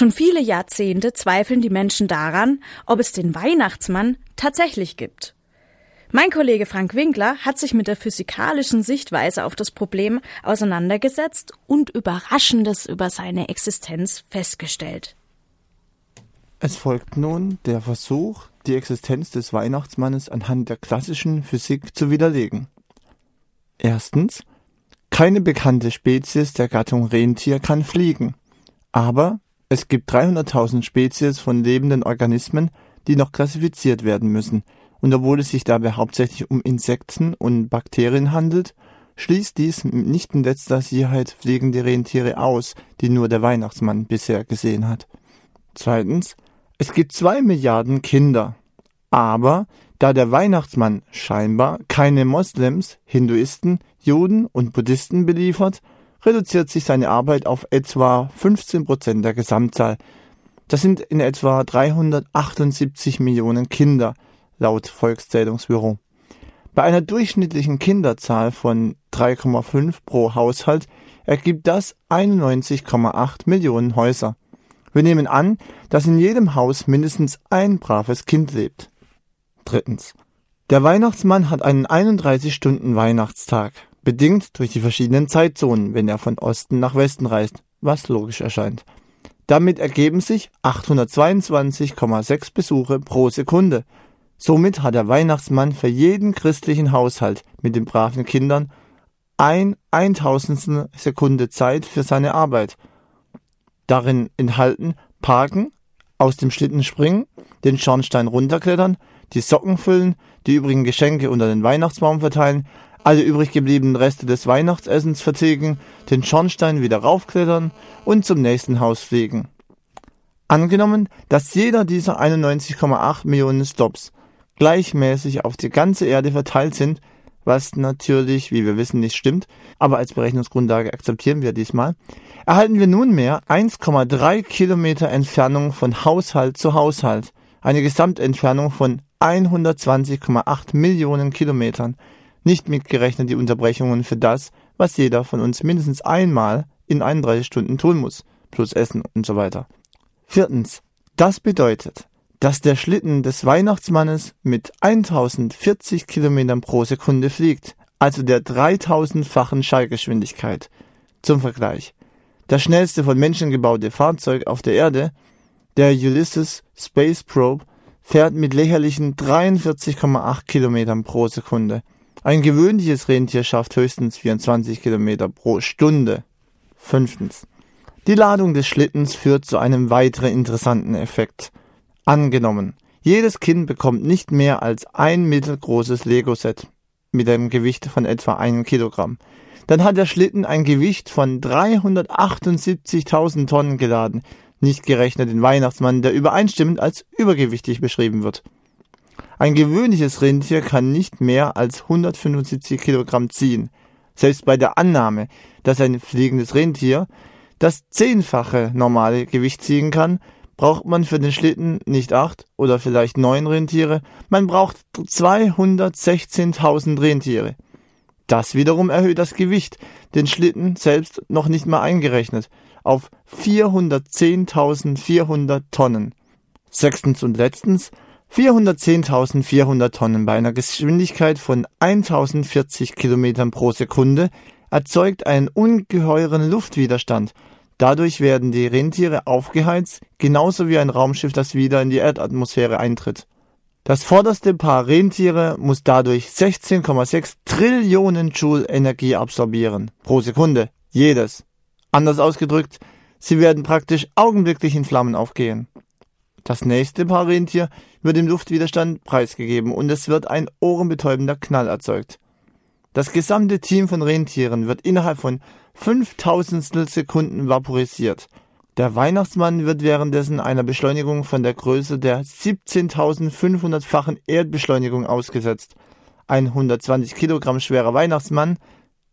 Schon viele Jahrzehnte zweifeln die Menschen daran, ob es den Weihnachtsmann tatsächlich gibt. Mein Kollege Frank Winkler hat sich mit der physikalischen Sichtweise auf das Problem auseinandergesetzt und Überraschendes über seine Existenz festgestellt. Es folgt nun der Versuch, die Existenz des Weihnachtsmannes anhand der klassischen Physik zu widerlegen. Erstens. Keine bekannte Spezies der Gattung Rentier kann fliegen. Aber es gibt 300.000 Spezies von lebenden Organismen, die noch klassifiziert werden müssen. Und obwohl es sich dabei hauptsächlich um Insekten und Bakterien handelt, schließt dies nicht in letzter Sicherheit fliegende Rentiere aus, die nur der Weihnachtsmann bisher gesehen hat. Zweitens, es gibt zwei Milliarden Kinder. Aber da der Weihnachtsmann scheinbar keine Moslems, Hinduisten, Juden und Buddhisten beliefert, reduziert sich seine Arbeit auf etwa 15 Prozent der Gesamtzahl. Das sind in etwa 378 Millionen Kinder, laut Volkszählungsbüro. Bei einer durchschnittlichen Kinderzahl von 3,5 pro Haushalt ergibt das 91,8 Millionen Häuser. Wir nehmen an, dass in jedem Haus mindestens ein braves Kind lebt. Drittens. Der Weihnachtsmann hat einen 31-Stunden-Weihnachtstag, bedingt durch die verschiedenen Zeitzonen, wenn er von Osten nach Westen reist, was logisch erscheint. Damit ergeben sich 822,6 Besuche pro Sekunde. Somit hat der Weihnachtsmann für jeden christlichen Haushalt mit den braven Kindern ein Eintausendstel Sekunde Zeit für seine Arbeit – Darin enthalten Parken, aus dem Schlitten springen, den Schornstein runterklettern, die Socken füllen, die übrigen Geschenke unter den Weihnachtsbaum verteilen, alle übrig gebliebenen Reste des Weihnachtsessens vertilgen, den Schornstein wieder raufklettern und zum nächsten Haus fliegen. Angenommen, dass jeder dieser 91,8 Millionen Stops gleichmäßig auf die ganze Erde verteilt sind, was natürlich, wie wir wissen, nicht stimmt, aber als Berechnungsgrundlage akzeptieren wir diesmal, erhalten wir nunmehr 1,3 Kilometer Entfernung von Haushalt zu Haushalt, eine Gesamtentfernung von 120,8 Millionen Kilometern, nicht mitgerechnet die Unterbrechungen für das, was jeder von uns mindestens einmal in 31 Stunden tun muss, plus Essen und so weiter. Viertens. Das bedeutet, dass der Schlitten des Weihnachtsmannes mit 1040 Kilometern pro Sekunde fliegt, also der 3000-fachen Schallgeschwindigkeit. Zum Vergleich. Das schnellste von Menschen gebaute Fahrzeug auf der Erde, der Ulysses Space Probe, fährt mit lächerlichen 43,8 Kilometern pro Sekunde. Ein gewöhnliches Rentier schafft höchstens 24 Kilometer pro Stunde. Fünftens. Die Ladung des Schlittens führt zu einem weiteren interessanten Effekt. Angenommen, jedes Kind bekommt nicht mehr als ein mittelgroßes Lego-Set mit einem Gewicht von etwa einem Kilogramm. Dann hat der Schlitten ein Gewicht von 378.000 Tonnen geladen, nicht gerechnet den Weihnachtsmann, der übereinstimmend als übergewichtig beschrieben wird. Ein gewöhnliches Rentier kann nicht mehr als 175 Kilogramm ziehen. Selbst bei der Annahme, dass ein fliegendes Rentier das zehnfache normale Gewicht ziehen kann, braucht man für den Schlitten nicht acht oder vielleicht neun Rentiere, man braucht 216.000 Rentiere. Das wiederum erhöht das Gewicht, den Schlitten selbst noch nicht mal eingerechnet, auf 410.400 Tonnen. Sechstens und letztens 410.400 Tonnen bei einer Geschwindigkeit von 1040 Kilometern pro Sekunde erzeugt einen ungeheuren Luftwiderstand, Dadurch werden die Rentiere aufgeheizt, genauso wie ein Raumschiff, das wieder in die Erdatmosphäre eintritt. Das vorderste Paar Rentiere muss dadurch 16,6 Trillionen Joule Energie absorbieren. Pro Sekunde. Jedes. Anders ausgedrückt, sie werden praktisch augenblicklich in Flammen aufgehen. Das nächste Paar Rentier wird im Luftwiderstand preisgegeben und es wird ein ohrenbetäubender Knall erzeugt. Das gesamte Team von Rentieren wird innerhalb von Fünftausendstel Sekunden vaporisiert. Der Weihnachtsmann wird währenddessen einer Beschleunigung von der Größe der 17.500-fachen Erdbeschleunigung ausgesetzt. Ein 120 Kilogramm schwerer Weihnachtsmann,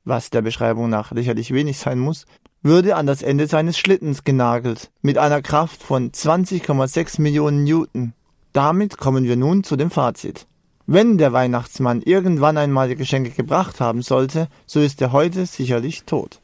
was der Beschreibung nach lächerlich wenig sein muss, würde an das Ende seines Schlittens genagelt, mit einer Kraft von 20,6 Millionen Newton. Damit kommen wir nun zu dem Fazit. Wenn der Weihnachtsmann irgendwann einmal die Geschenke gebracht haben sollte, so ist er heute sicherlich tot.